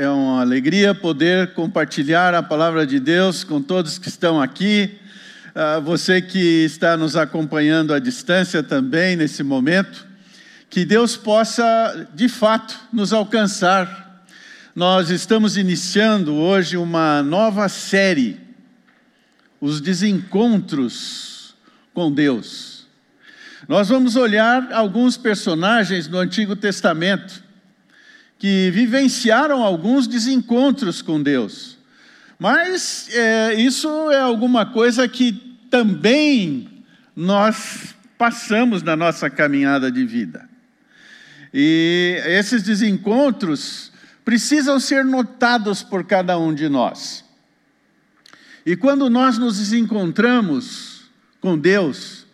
É uma alegria poder compartilhar a palavra de Deus com todos que estão aqui. Uh, você que está nos acompanhando à distância também nesse momento. Que Deus possa, de fato, nos alcançar. Nós estamos iniciando hoje uma nova série, Os Desencontros com Deus. Nós vamos olhar alguns personagens do Antigo Testamento que vivenciaram alguns desencontros com Deus. Mas é, isso é alguma coisa que também nós passamos na nossa caminhada de vida. E esses desencontros precisam ser notados por cada um de nós. E quando nós nos desencontramos com Deus,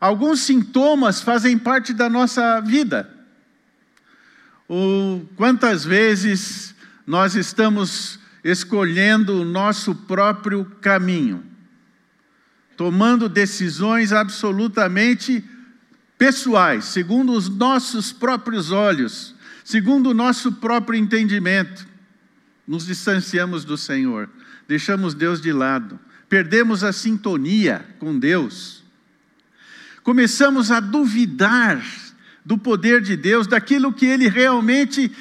alguns sintomas fazem parte da nossa vida. O quantas vezes nós estamos escolhendo o nosso próprio caminho, tomando decisões absolutamente pessoais, segundo os nossos próprios olhos, segundo o nosso próprio entendimento. Nos distanciamos do Senhor, deixamos Deus de lado, perdemos a sintonia com Deus, começamos a duvidar do poder de Deus, daquilo que Ele realmente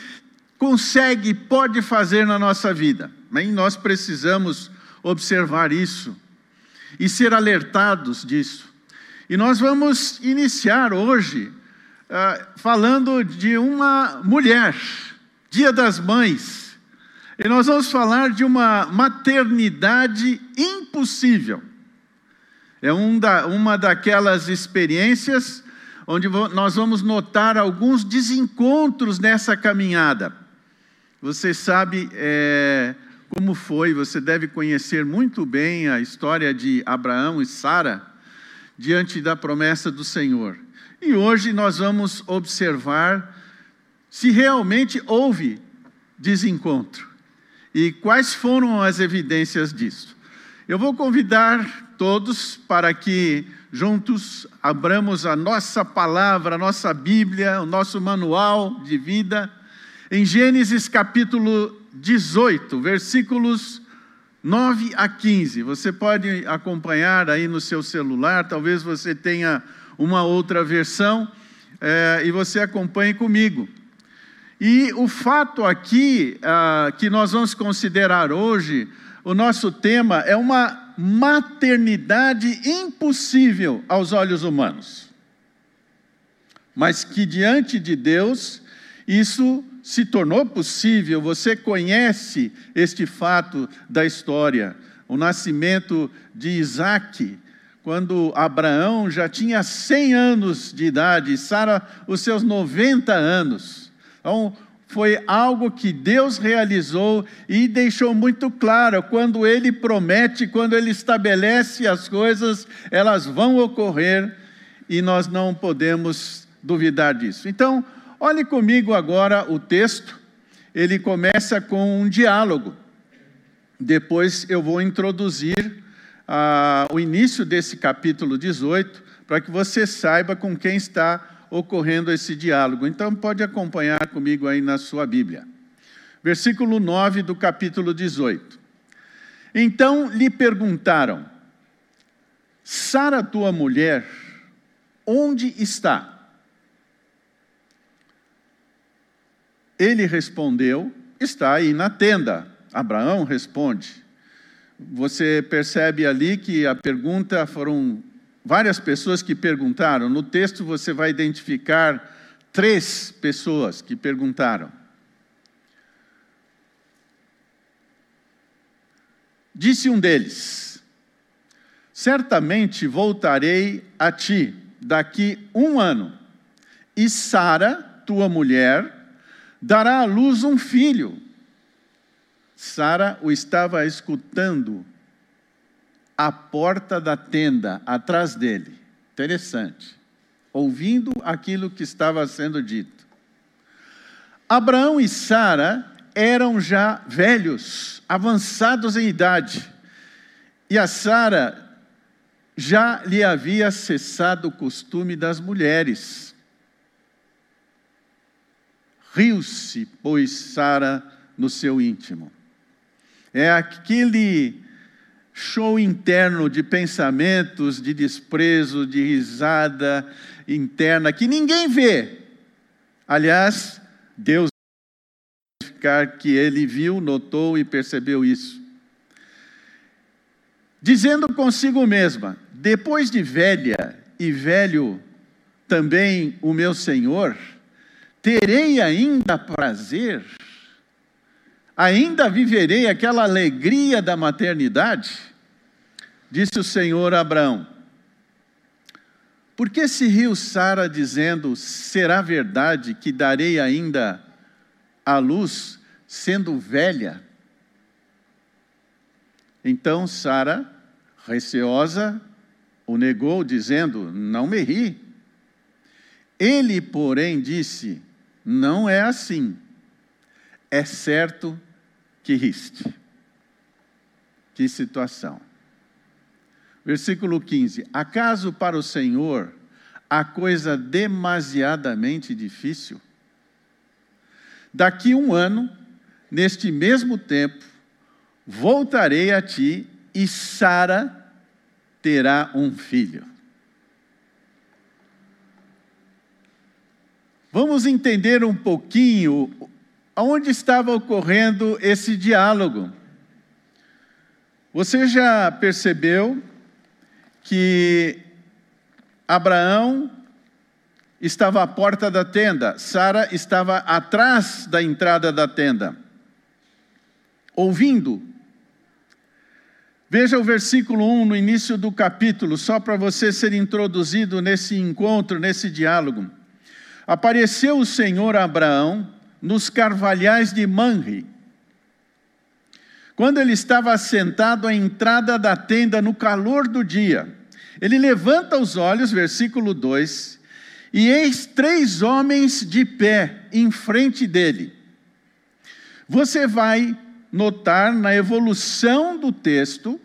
consegue, pode fazer na nossa vida. Mas nós precisamos observar isso e ser alertados disso. E nós vamos iniciar hoje uh, falando de uma mulher, Dia das Mães. E nós vamos falar de uma maternidade impossível. É um da, uma daquelas experiências onde nós vamos notar alguns desencontros nessa caminhada. Você sabe é, como foi, você deve conhecer muito bem a história de Abraão e Sara diante da promessa do Senhor. E hoje nós vamos observar se realmente houve desencontro e quais foram as evidências disso. Eu vou convidar todos para que juntos abramos a nossa palavra, a nossa Bíblia, o nosso manual de vida, em Gênesis capítulo 18, versículos 9 a 15. Você pode acompanhar aí no seu celular, talvez você tenha uma outra versão, é, e você acompanhe comigo. E o fato aqui ah, que nós vamos considerar hoje, o nosso tema é uma maternidade impossível aos olhos humanos, mas que diante de Deus isso se tornou possível. Você conhece este fato da história, o nascimento de Isaac, quando Abraão já tinha 100 anos de idade, e Sara os seus 90 anos. Então, foi algo que Deus realizou e deixou muito claro: quando Ele promete, quando Ele estabelece as coisas, elas vão ocorrer e nós não podemos duvidar disso. Então, olhe comigo agora o texto, ele começa com um diálogo. Depois eu vou introduzir ah, o início desse capítulo 18, para que você saiba com quem está ocorrendo esse diálogo. Então, pode acompanhar comigo aí na sua Bíblia. Versículo 9 do capítulo 18. Então lhe perguntaram: Sara, tua mulher, onde está? Ele respondeu: Está aí na tenda. Abraão responde. Você percebe ali que a pergunta foram várias pessoas que perguntaram. No texto você vai identificar três pessoas que perguntaram. Disse um deles: Certamente voltarei a ti daqui um ano, e Sara, tua mulher, dará à luz um filho. Sara o estava escutando à porta da tenda, atrás dele. Interessante. Ouvindo aquilo que estava sendo dito. Abraão e Sara eram já velhos, avançados em idade. E a Sara já lhe havia cessado o costume das mulheres. Riu-se, pois, Sara no seu íntimo. É aquele show interno de pensamentos, de desprezo, de risada interna que ninguém vê. Aliás, Deus que ele viu, notou e percebeu isso. Dizendo consigo mesma: depois de velha e velho também o meu Senhor, terei ainda prazer? Ainda viverei aquela alegria da maternidade? Disse o Senhor a Abraão. Por que se riu Sara dizendo: Será verdade que darei ainda a luz, sendo velha? Então Sara, receosa, o negou, dizendo: Não me ri. Ele, porém, disse: Não é assim. É certo que riste. Que situação. Versículo 15: Acaso para o Senhor a coisa demasiadamente difícil? Daqui um ano, neste mesmo tempo, voltarei a ti e Sara terá um filho. Vamos entender um pouquinho onde estava ocorrendo esse diálogo. Você já percebeu que Abraão estava à porta da tenda, Sara estava atrás da entrada da tenda, ouvindo. Veja o versículo 1 no início do capítulo, só para você ser introduzido nesse encontro, nesse diálogo. Apareceu o Senhor a Abraão nos carvalhais de Manre, quando ele estava assentado à entrada da tenda no calor do dia. Ele levanta os olhos, versículo 2, e eis três homens de pé em frente dele. Você vai notar na evolução do texto,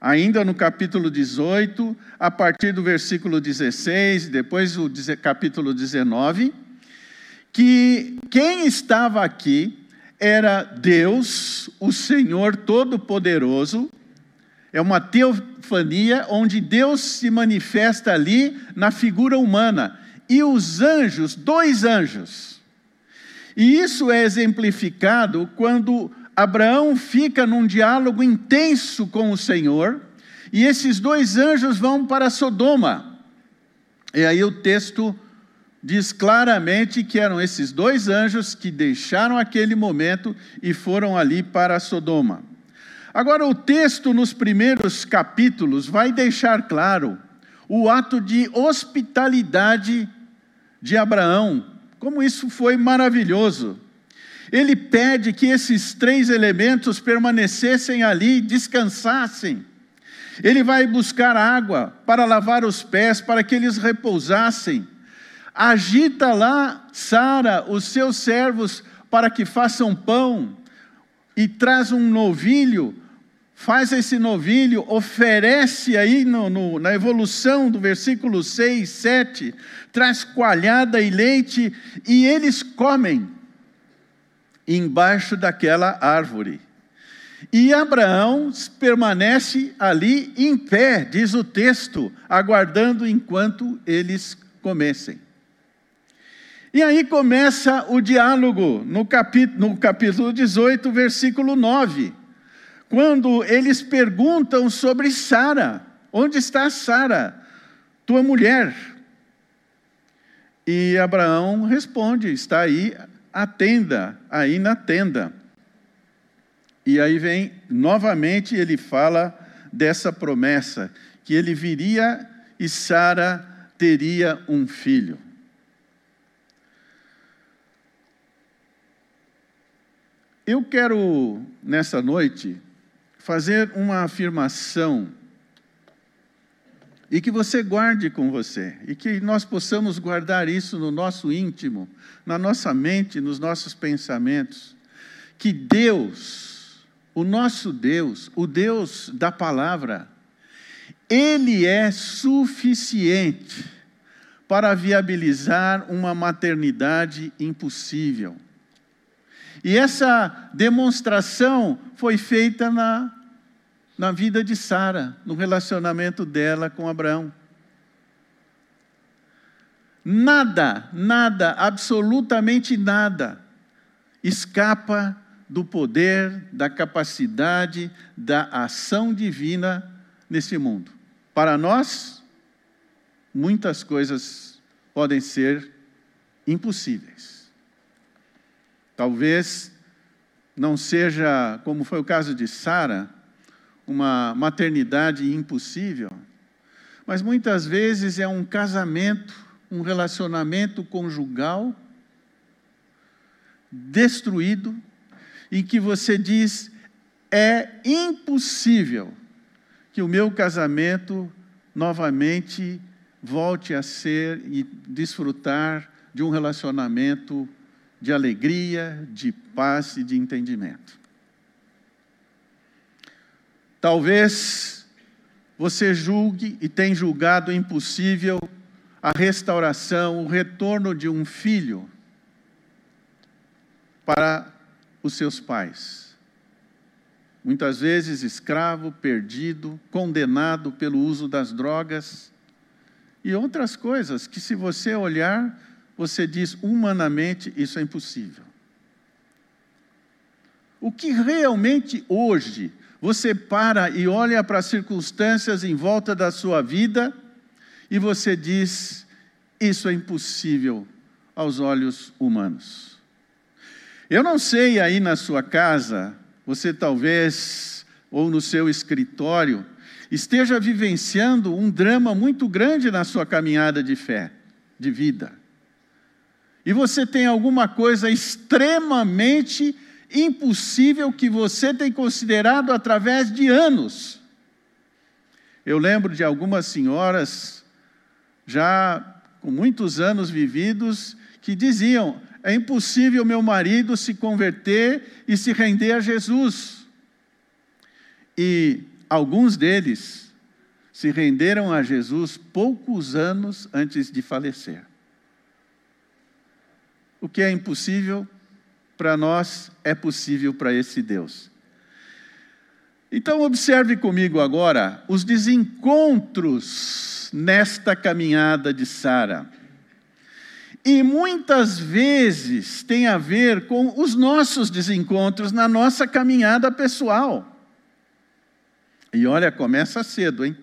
ainda no capítulo 18, a partir do versículo 16, depois o capítulo 19, que quem estava aqui era Deus, o Senhor Todo-Poderoso, é uma teofania onde Deus se manifesta ali na figura humana. E os anjos, dois anjos. E isso é exemplificado quando Abraão fica num diálogo intenso com o Senhor, e esses dois anjos vão para Sodoma. E aí o texto diz claramente que eram esses dois anjos que deixaram aquele momento e foram ali para Sodoma. Agora, o texto nos primeiros capítulos vai deixar claro o ato de hospitalidade de Abraão, como isso foi maravilhoso. Ele pede que esses três elementos permanecessem ali, descansassem. Ele vai buscar água para lavar os pés, para que eles repousassem. Agita lá, Sara, os seus servos, para que façam pão, e traz um novilho faz esse novilho, oferece aí no, no, na evolução do versículo 6, 7, traz coalhada e leite, e eles comem embaixo daquela árvore. E Abraão permanece ali em pé, diz o texto, aguardando enquanto eles comessem. E aí começa o diálogo no capítulo, no capítulo 18, versículo 9 quando eles perguntam sobre Sara: onde está Sara, tua mulher? E Abraão responde: está aí a tenda, aí na tenda. E aí vem, novamente, ele fala dessa promessa, que ele viria e Sara teria um filho. Eu quero, nessa noite, fazer uma afirmação e que você guarde com você, e que nós possamos guardar isso no nosso íntimo, na nossa mente, nos nossos pensamentos, que Deus, o nosso Deus, o Deus da palavra, Ele é suficiente para viabilizar uma maternidade impossível. E essa demonstração foi feita na, na vida de Sara, no relacionamento dela com Abraão. Nada, nada, absolutamente nada escapa do poder, da capacidade, da ação divina nesse mundo. Para nós, muitas coisas podem ser impossíveis. Talvez não seja, como foi o caso de Sara, uma maternidade impossível, mas muitas vezes é um casamento, um relacionamento conjugal destruído, em que você diz: é impossível que o meu casamento novamente volte a ser e desfrutar de um relacionamento de alegria, de paz e de entendimento. Talvez você julgue e tenha julgado impossível a restauração, o retorno de um filho para os seus pais. Muitas vezes escravo, perdido, condenado pelo uso das drogas e outras coisas que, se você olhar, você diz humanamente isso é impossível. O que realmente hoje você para e olha para as circunstâncias em volta da sua vida e você diz: isso é impossível aos olhos humanos. Eu não sei aí na sua casa, você talvez, ou no seu escritório, esteja vivenciando um drama muito grande na sua caminhada de fé, de vida. E você tem alguma coisa extremamente impossível que você tem considerado através de anos. Eu lembro de algumas senhoras, já com muitos anos vividos, que diziam: é impossível meu marido se converter e se render a Jesus. E alguns deles se renderam a Jesus poucos anos antes de falecer. O que é impossível para nós é possível para esse Deus. Então, observe comigo agora os desencontros nesta caminhada de Sara e muitas vezes tem a ver com os nossos desencontros na nossa caminhada pessoal. E olha, começa cedo, hein?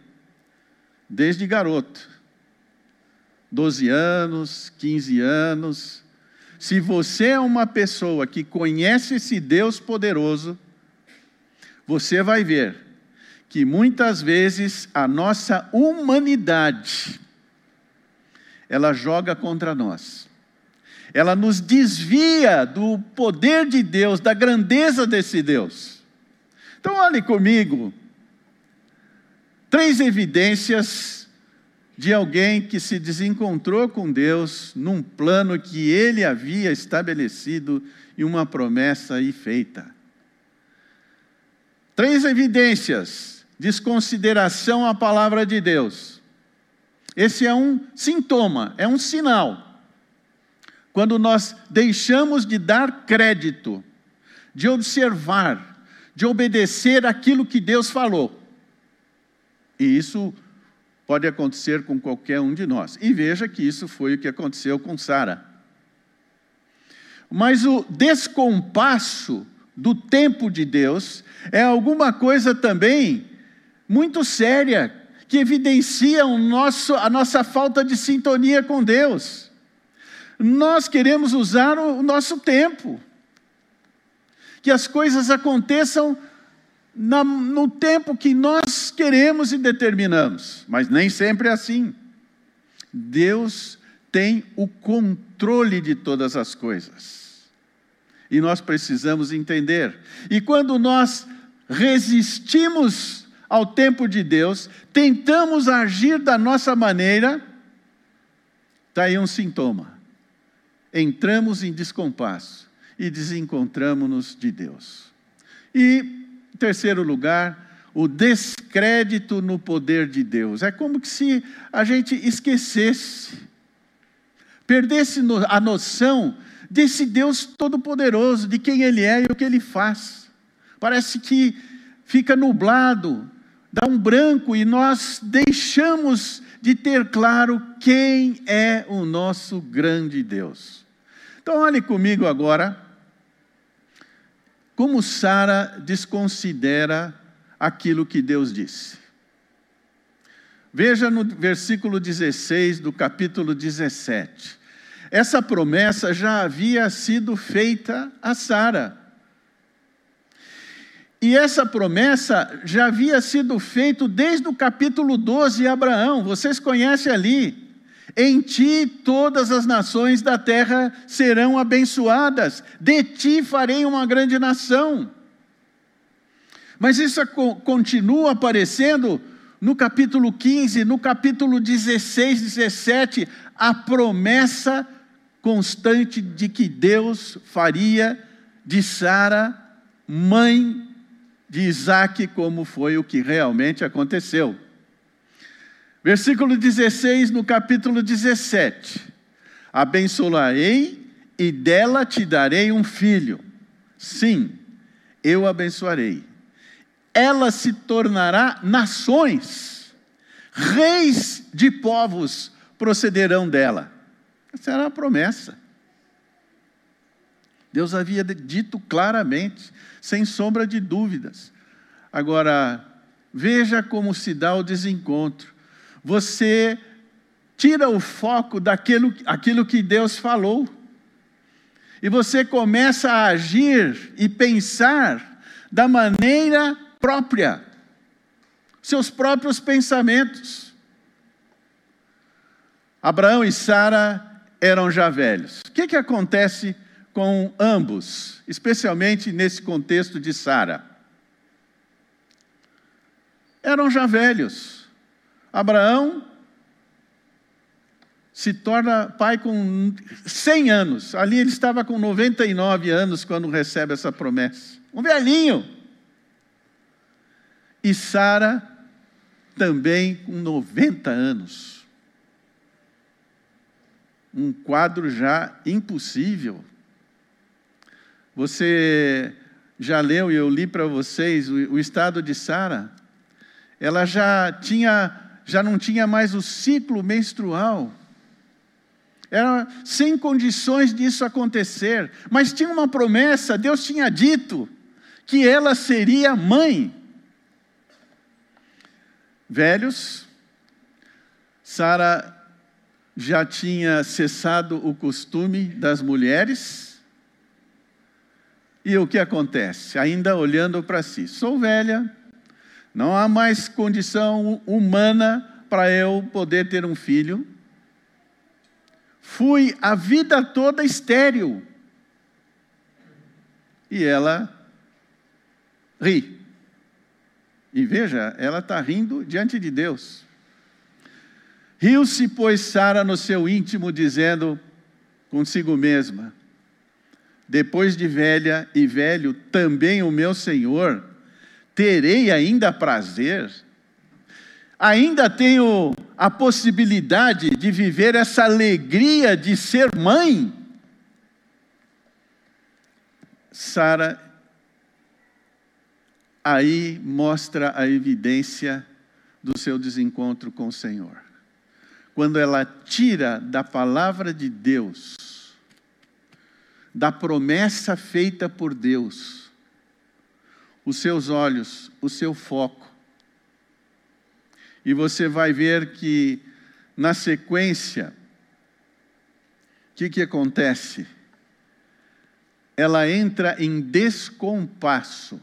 Desde garoto. 12 anos, 15 anos. Se você é uma pessoa que conhece esse Deus poderoso, você vai ver que muitas vezes a nossa humanidade, ela joga contra nós. Ela nos desvia do poder de Deus, da grandeza desse Deus. Então, olhe comigo. Três evidências de alguém que se desencontrou com Deus num plano que ele havia estabelecido e uma promessa aí feita. Três evidências: desconsideração à palavra de Deus esse é um sintoma, é um sinal. Quando nós deixamos de dar crédito, de observar, de obedecer aquilo que Deus falou. E isso pode acontecer com qualquer um de nós. E veja que isso foi o que aconteceu com Sara. Mas o descompasso do tempo de Deus é alguma coisa também muito séria que evidenciam nosso, a nossa falta de sintonia com Deus. Nós queremos usar o, o nosso tempo, que as coisas aconteçam no tempo que nós queremos e determinamos, mas nem sempre é assim. Deus tem o controle de todas as coisas. E nós precisamos entender. E quando nós resistimos ao tempo de Deus, tentamos agir da nossa maneira, está aí um sintoma. Entramos em descompasso e desencontramos-nos de Deus. E, terceiro lugar, o descrédito no poder de Deus. É como se a gente esquecesse, perdesse a noção desse Deus todo-poderoso, de quem Ele é e o que Ele faz. Parece que fica nublado, dá um branco e nós deixamos de ter claro quem é o nosso grande Deus. Então, olhe comigo agora como Sara desconsidera aquilo que Deus disse. Veja no versículo 16 do capítulo 17. Essa promessa já havia sido feita a Sara. E essa promessa já havia sido feita desde o capítulo 12 de Abraão. Vocês conhecem ali. Em ti todas as nações da terra serão abençoadas, de ti farei uma grande nação. Mas isso continua aparecendo no capítulo 15, no capítulo 16, 17, a promessa constante de que Deus faria de Sara mãe de Isaac, como foi o que realmente aconteceu. Versículo 16, no capítulo 17: Abençoarei e dela te darei um filho. Sim, eu abençoarei. Ela se tornará nações, reis de povos procederão dela. Essa era a promessa. Deus havia dito claramente, sem sombra de dúvidas. Agora, veja como se dá o desencontro você tira o foco daquilo aquilo que Deus falou. E você começa a agir e pensar da maneira própria, seus próprios pensamentos. Abraão e Sara eram já velhos. O que, que acontece com ambos, especialmente nesse contexto de Sara? Eram já velhos. Abraão se torna pai com 100 anos. Ali ele estava com 99 anos quando recebe essa promessa. Um velhinho. E Sara também com 90 anos. Um quadro já impossível. Você já leu e eu li para vocês o, o estado de Sara? Ela já tinha já não tinha mais o ciclo menstrual. Era sem condições disso acontecer, mas tinha uma promessa, Deus tinha dito que ela seria mãe. Velhos, Sara já tinha cessado o costume das mulheres. E o que acontece? Ainda olhando para si, sou velha, não há mais condição humana para eu poder ter um filho. Fui a vida toda estéril. E ela ri. E veja, ela está rindo diante de Deus. Riu-se, pois, Sara no seu íntimo, dizendo consigo mesma: Depois de velha e velho, também o meu Senhor terei ainda prazer? Ainda tenho a possibilidade de viver essa alegria de ser mãe? Sara aí mostra a evidência do seu desencontro com o Senhor. Quando ela tira da palavra de Deus, da promessa feita por Deus, os seus olhos, o seu foco. E você vai ver que, na sequência, o que, que acontece? Ela entra em descompasso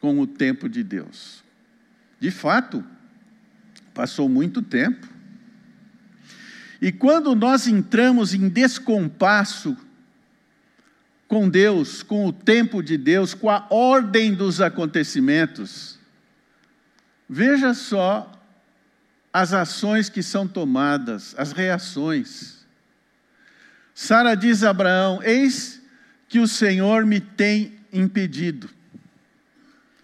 com o tempo de Deus. De fato, passou muito tempo. E quando nós entramos em descompasso com Deus, com o tempo de Deus, com a ordem dos acontecimentos. Veja só as ações que são tomadas, as reações. Sara diz a Abraão: Eis que o Senhor me tem impedido.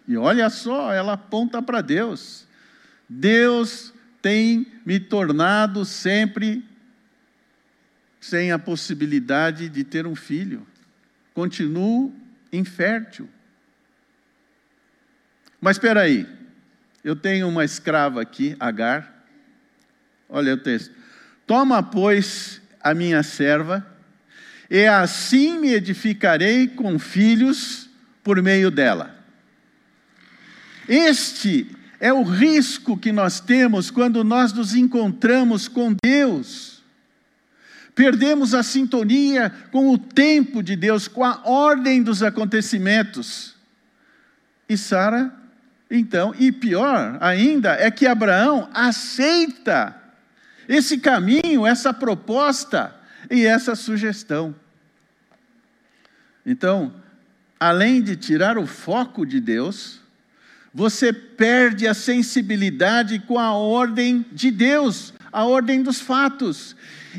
E olha só, ela aponta para Deus. Deus tem me tornado sempre sem a possibilidade de ter um filho. Continuo infértil. Mas espera aí, eu tenho uma escrava aqui, Agar. Olha o texto. Toma, pois, a minha serva, e assim me edificarei com filhos por meio dela. Este é o risco que nós temos quando nós nos encontramos com Deus. Perdemos a sintonia com o tempo de Deus, com a ordem dos acontecimentos. E Sara, então, e pior ainda, é que Abraão aceita esse caminho, essa proposta e essa sugestão. Então, além de tirar o foco de Deus, você perde a sensibilidade com a ordem de Deus, a ordem dos fatos.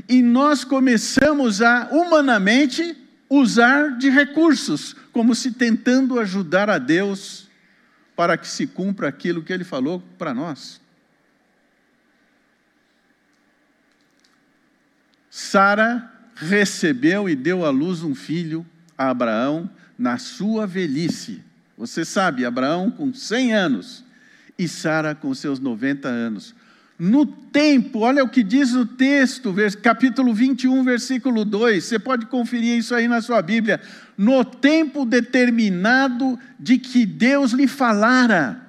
E nós começamos a, humanamente, usar de recursos, como se tentando ajudar a Deus para que se cumpra aquilo que Ele falou para nós. Sara recebeu e deu à luz um filho a Abraão na sua velhice. Você sabe, Abraão com 100 anos e Sara com seus 90 anos. No tempo, olha o que diz o texto, capítulo 21, versículo 2. Você pode conferir isso aí na sua Bíblia. No tempo determinado de que Deus lhe falara.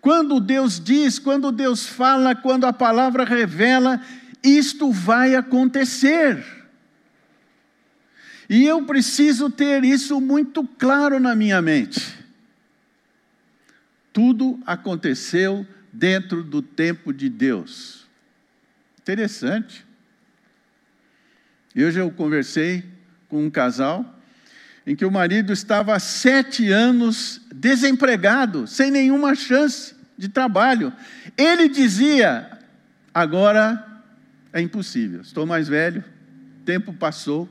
Quando Deus diz, quando Deus fala, quando a palavra revela, isto vai acontecer. E eu preciso ter isso muito claro na minha mente. Tudo aconteceu dentro do tempo de Deus. Interessante. Hoje eu conversei com um casal em que o marido estava há sete anos desempregado, sem nenhuma chance de trabalho. Ele dizia: agora é impossível, estou mais velho, tempo passou,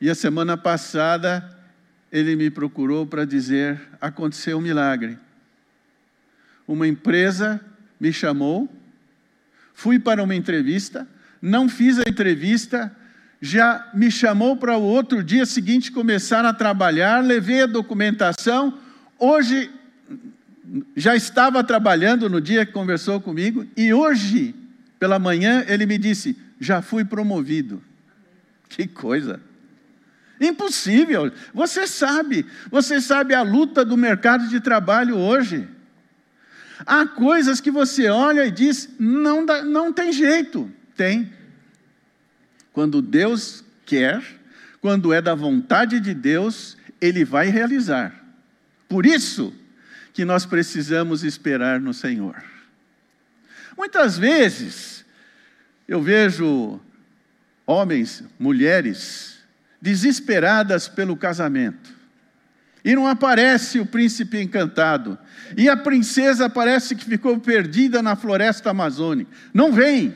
e a semana passada ele me procurou para dizer: aconteceu um milagre. Uma empresa me chamou, fui para uma entrevista, não fiz a entrevista, já me chamou para o outro dia seguinte começar a trabalhar, levei a documentação. Hoje já estava trabalhando no dia que conversou comigo e hoje pela manhã ele me disse: "Já fui promovido". Que coisa! Impossível. Você sabe, você sabe a luta do mercado de trabalho hoje. Há coisas que você olha e diz: não, dá, não tem jeito. Tem. Quando Deus quer, quando é da vontade de Deus, Ele vai realizar. Por isso que nós precisamos esperar no Senhor. Muitas vezes, eu vejo homens, mulheres, desesperadas pelo casamento. E não aparece o príncipe encantado. E a princesa parece que ficou perdida na floresta amazônica. Não vem.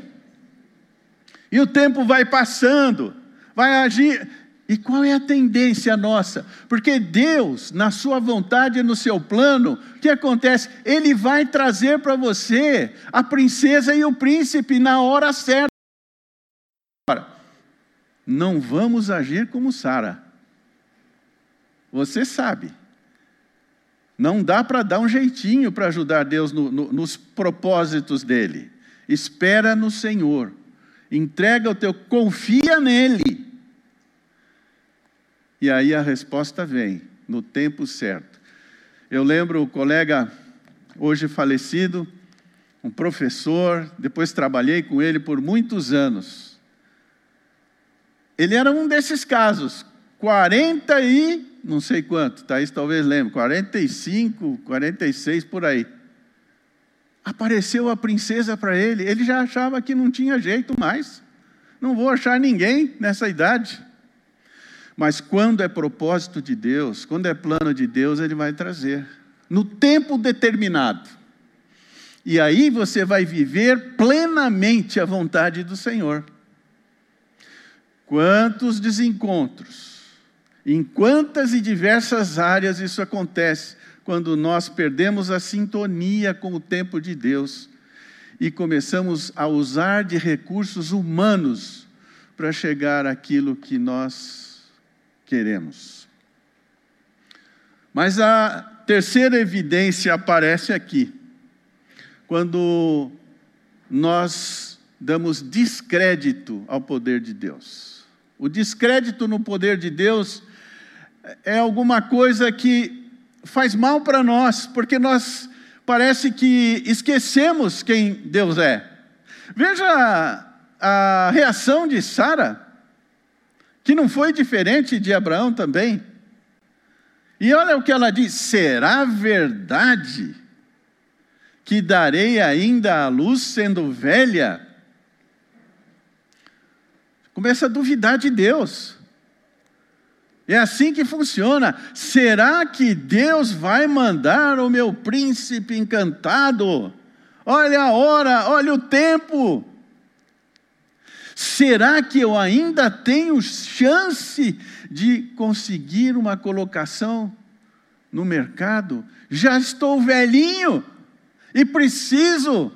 E o tempo vai passando, vai agir. E qual é a tendência nossa? Porque Deus, na sua vontade e no seu plano, o que acontece? Ele vai trazer para você a princesa e o príncipe na hora certa não vamos agir como Sara. Você sabe. Não dá para dar um jeitinho para ajudar Deus no, no, nos propósitos dele. Espera no Senhor. Entrega o teu, confia nele. E aí a resposta vem no tempo certo. Eu lembro o colega hoje falecido, um professor, depois trabalhei com ele por muitos anos. Ele era um desses casos. 40 e não sei quanto, Thaís talvez lembre, 45, 46 por aí. Apareceu a princesa para ele, ele já achava que não tinha jeito mais. Não vou achar ninguém nessa idade. Mas quando é propósito de Deus, quando é plano de Deus, ele vai trazer no tempo determinado. E aí você vai viver plenamente a vontade do Senhor. Quantos desencontros, em quantas e diversas áreas isso acontece quando nós perdemos a sintonia com o tempo de Deus. e começamos a usar de recursos humanos para chegar àquilo que nós queremos. Mas a terceira evidência aparece aqui, quando nós damos descrédito ao poder de Deus. O descrédito no poder de Deus é alguma coisa que faz mal para nós, porque nós parece que esquecemos quem Deus é. Veja a reação de Sara, que não foi diferente de Abraão também. E olha o que ela diz: será verdade que darei ainda a luz sendo velha? Começa a duvidar de Deus. É assim que funciona. Será que Deus vai mandar o meu príncipe encantado? Olha a hora, olha o tempo. Será que eu ainda tenho chance de conseguir uma colocação no mercado? Já estou velhinho e preciso.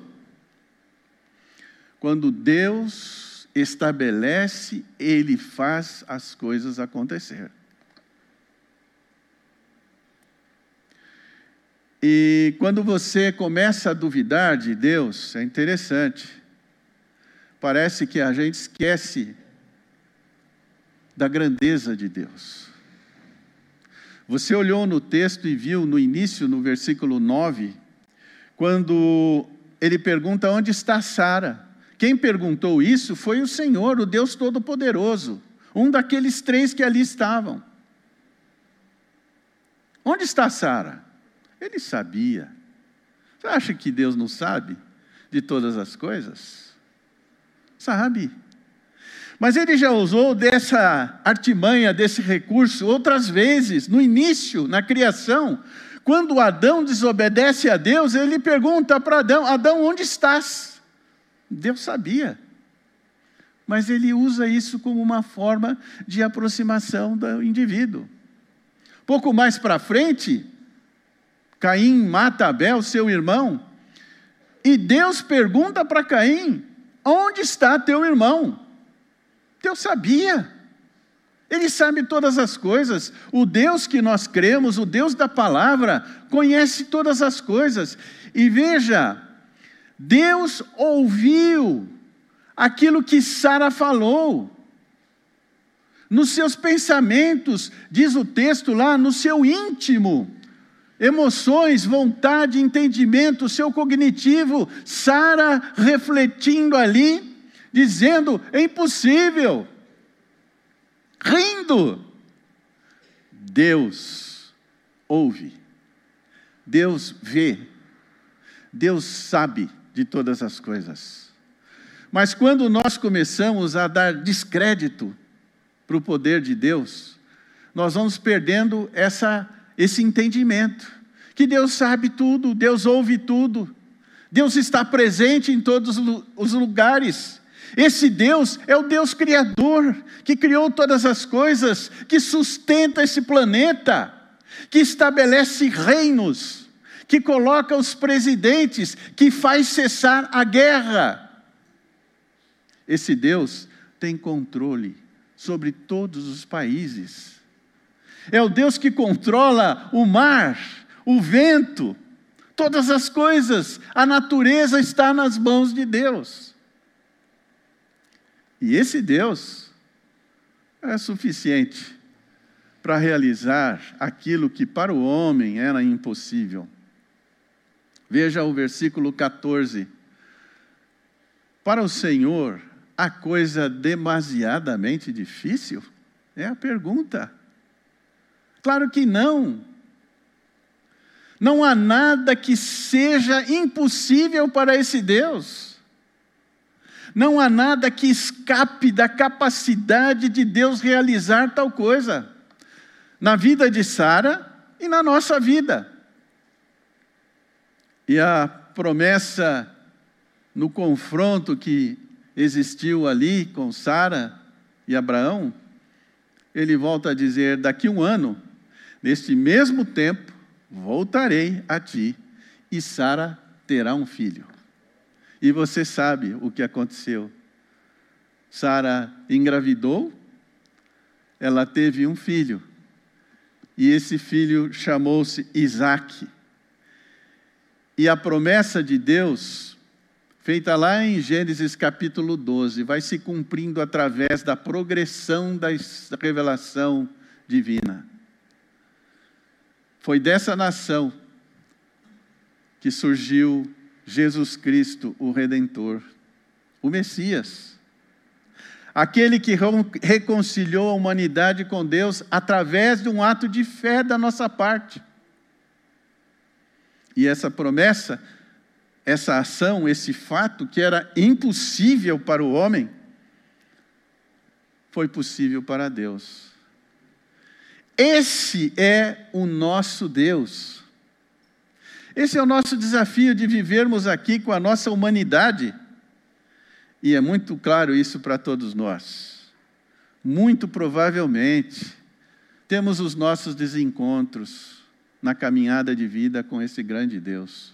Quando Deus estabelece, Ele faz as coisas acontecer. E quando você começa a duvidar de Deus, é interessante parece que a gente esquece da grandeza de Deus. Você olhou no texto e viu no início, no versículo 9, quando ele pergunta onde está Sara. Quem perguntou isso foi o Senhor, o Deus Todo-Poderoso, um daqueles três que ali estavam. Onde está Sara? Ele sabia. Você acha que Deus não sabe de todas as coisas? Sabe. Mas ele já usou dessa artimanha, desse recurso, outras vezes, no início, na criação. Quando Adão desobedece a Deus, ele pergunta para Adão: Adão, onde estás? Deus sabia. Mas ele usa isso como uma forma de aproximação do indivíduo. Pouco mais para frente, Caim mata Abel, seu irmão, e Deus pergunta para Caim: Onde está teu irmão? Deus sabia. Ele sabe todas as coisas. O Deus que nós cremos, o Deus da palavra, conhece todas as coisas. E veja, Deus ouviu aquilo que Sara falou. Nos seus pensamentos, diz o texto lá, no seu íntimo emoções, vontade, entendimento, seu cognitivo, Sara refletindo ali, dizendo: é impossível, rindo. Deus ouve, Deus vê, Deus sabe de todas as coisas. Mas quando nós começamos a dar descrédito para o poder de Deus, nós vamos perdendo essa esse entendimento, que Deus sabe tudo, Deus ouve tudo, Deus está presente em todos os lugares. Esse Deus é o Deus Criador, que criou todas as coisas, que sustenta esse planeta, que estabelece reinos, que coloca os presidentes, que faz cessar a guerra. Esse Deus tem controle sobre todos os países. É o Deus que controla o mar, o vento, todas as coisas. A natureza está nas mãos de Deus. E esse Deus é suficiente para realizar aquilo que para o homem era impossível. Veja o versículo 14. Para o Senhor, a coisa demasiadamente difícil? É a pergunta. Claro que não. Não há nada que seja impossível para esse Deus. Não há nada que escape da capacidade de Deus realizar tal coisa. Na vida de Sara e na nossa vida. E a promessa no confronto que existiu ali com Sara e Abraão, ele volta a dizer: daqui um ano Neste mesmo tempo, voltarei a ti, e Sara terá um filho. E você sabe o que aconteceu. Sara engravidou, ela teve um filho, e esse filho chamou-se Isaac. E a promessa de Deus, feita lá em Gênesis capítulo 12, vai se cumprindo através da progressão da revelação divina. Foi dessa nação que surgiu Jesus Cristo, o Redentor, o Messias. Aquele que reconciliou a humanidade com Deus através de um ato de fé da nossa parte. E essa promessa, essa ação, esse fato que era impossível para o homem, foi possível para Deus. Esse é o nosso Deus. Esse é o nosso desafio de vivermos aqui com a nossa humanidade. E é muito claro isso para todos nós. Muito provavelmente, temos os nossos desencontros na caminhada de vida com esse grande Deus.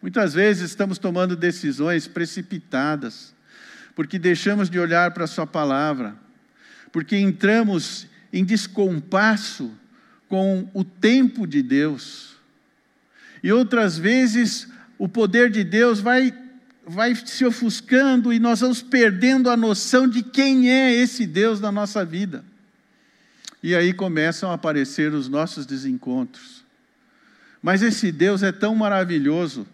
Muitas vezes estamos tomando decisões precipitadas, porque deixamos de olhar para a Sua palavra, porque entramos em descompasso com o tempo de Deus. E outras vezes o poder de Deus vai, vai se ofuscando e nós vamos perdendo a noção de quem é esse Deus na nossa vida. E aí começam a aparecer os nossos desencontros. Mas esse Deus é tão maravilhoso,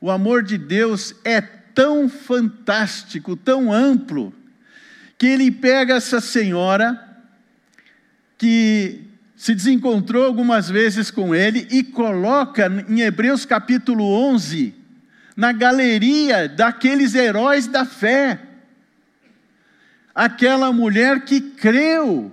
o amor de Deus é tão fantástico, tão amplo, que ele pega essa senhora que se desencontrou algumas vezes com ele e coloca em Hebreus capítulo 11, na galeria daqueles heróis da fé. Aquela mulher que creu,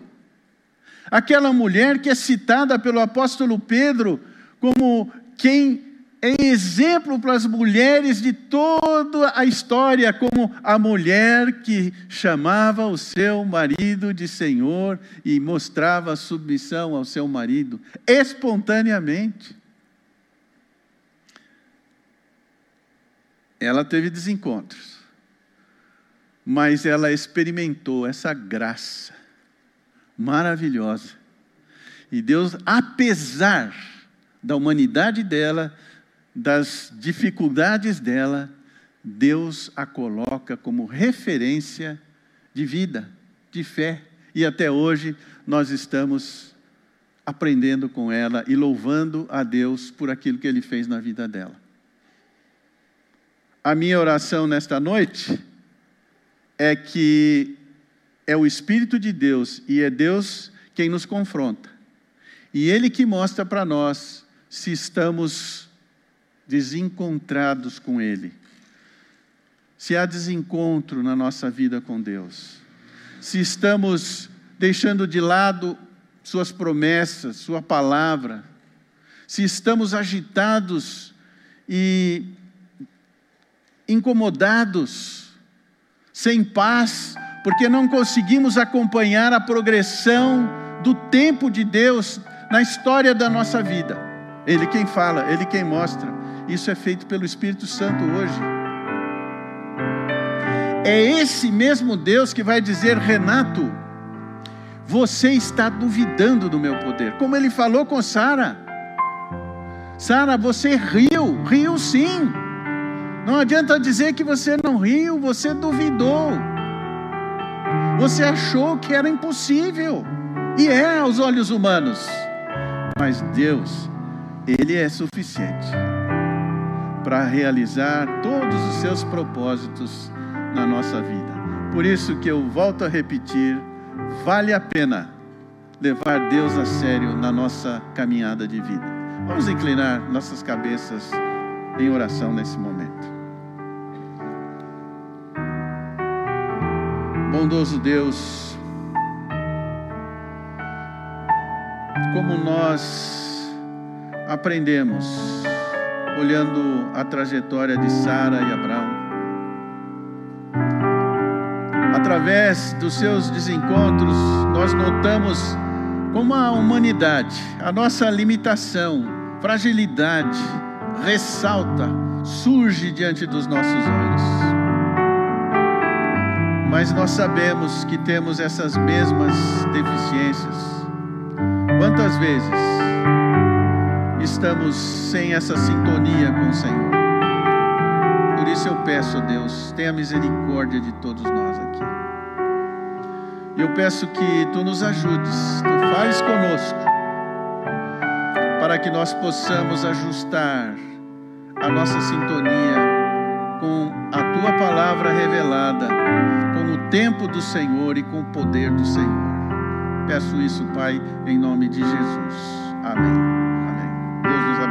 aquela mulher que é citada pelo apóstolo Pedro como quem é exemplo para as mulheres de toda a história, como a mulher que chamava o seu marido de Senhor e mostrava submissão ao seu marido, espontaneamente. Ela teve desencontros, mas ela experimentou essa graça maravilhosa. E Deus, apesar da humanidade dela, das dificuldades dela, Deus a coloca como referência de vida, de fé. E até hoje nós estamos aprendendo com ela e louvando a Deus por aquilo que Ele fez na vida dela. A minha oração nesta noite é que é o Espírito de Deus e é Deus quem nos confronta. E Ele que mostra para nós se estamos desencontrados com Ele. Se há desencontro na nossa vida com Deus, se estamos deixando de lado Suas promessas, Sua palavra, se estamos agitados e incomodados, sem paz, porque não conseguimos acompanhar a progressão do tempo de Deus na história da nossa vida. Ele quem fala, Ele quem mostra. Isso é feito pelo Espírito Santo hoje. É esse mesmo Deus que vai dizer, Renato, você está duvidando do meu poder, como ele falou com Sara. Sara, você riu, riu sim. Não adianta dizer que você não riu, você duvidou. Você achou que era impossível, e é aos olhos humanos. Mas Deus, Ele é suficiente para realizar todos os seus propósitos na nossa vida. Por isso que eu volto a repetir, vale a pena levar Deus a sério na nossa caminhada de vida. Vamos inclinar nossas cabeças em oração nesse momento. Bondoso Deus, como nós aprendemos olhando a trajetória de Sara e Abraão. Através dos seus desencontros, nós notamos como a humanidade, a nossa limitação, fragilidade, ressalta surge diante dos nossos olhos. Mas nós sabemos que temos essas mesmas deficiências. Quantas vezes estamos sem essa sintonia com o Senhor? Por isso eu peço, Deus, tenha misericórdia de todos nós aqui. E eu peço que tu nos ajudes, tu fales conosco, para que nós possamos ajustar a nossa sintonia com a tua palavra revelada, com o tempo do Senhor e com o poder do Senhor. Peço isso, Pai, em nome de Jesus. Amém. Amém. Deus nos abençoe.